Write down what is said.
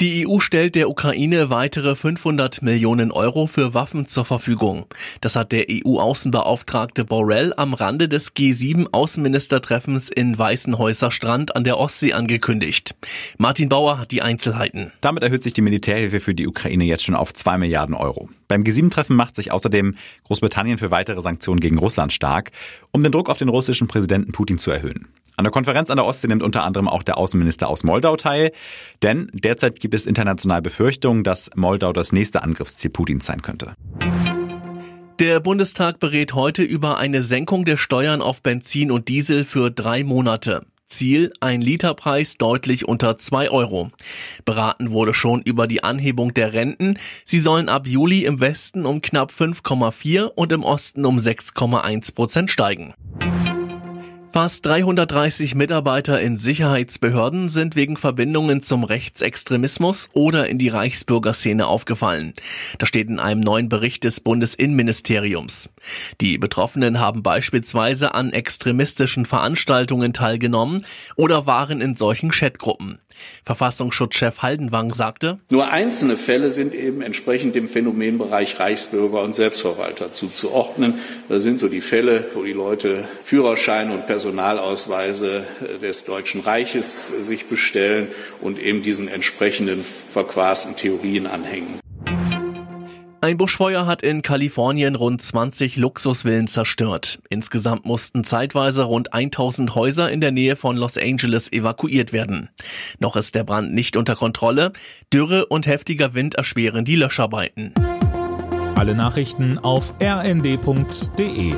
Die EU stellt der Ukraine weitere 500 Millionen Euro für Waffen zur Verfügung. Das hat der EU-Außenbeauftragte Borrell am Rande des G7-Außenministertreffens in Weißenhäuser Strand an der Ostsee angekündigt. Martin Bauer hat die Einzelheiten. Damit erhöht sich die Militärhilfe für die Ukraine jetzt schon auf 2 Milliarden Euro. Beim G7-Treffen macht sich außerdem Großbritannien für weitere Sanktionen gegen Russland stark, um den Druck auf den russischen Präsidenten Putin zu erhöhen. An der Konferenz an der Ostsee nimmt unter anderem auch der Außenminister aus Moldau teil, denn derzeit gibt es international Befürchtungen, dass Moldau das nächste Angriffsziel Putins sein könnte. Der Bundestag berät heute über eine Senkung der Steuern auf Benzin und Diesel für drei Monate. Ziel ein Literpreis deutlich unter zwei Euro. Beraten wurde schon über die Anhebung der Renten. Sie sollen ab Juli im Westen um knapp 5,4 und im Osten um 6,1 Prozent steigen. Fast 330 Mitarbeiter in Sicherheitsbehörden sind wegen Verbindungen zum Rechtsextremismus oder in die Reichsbürgerszene aufgefallen. Das steht in einem neuen Bericht des Bundesinnenministeriums. Die Betroffenen haben beispielsweise an extremistischen Veranstaltungen teilgenommen oder waren in solchen Chatgruppen. Verfassungsschutzchef Haldenwang sagte, Nur einzelne Fälle sind eben entsprechend dem Phänomenbereich Reichsbürger und Selbstverwalter zuzuordnen. Das sind so die Fälle, wo die Leute Führerschein und Personalausweise des Deutschen Reiches sich bestellen und eben diesen entsprechenden verquasten Theorien anhängen. Ein Buschfeuer hat in Kalifornien rund 20 Luxusvillen zerstört. Insgesamt mussten zeitweise rund 1000 Häuser in der Nähe von Los Angeles evakuiert werden. Noch ist der Brand nicht unter Kontrolle. Dürre und heftiger Wind erschweren die Löscharbeiten. Alle Nachrichten auf rnd.de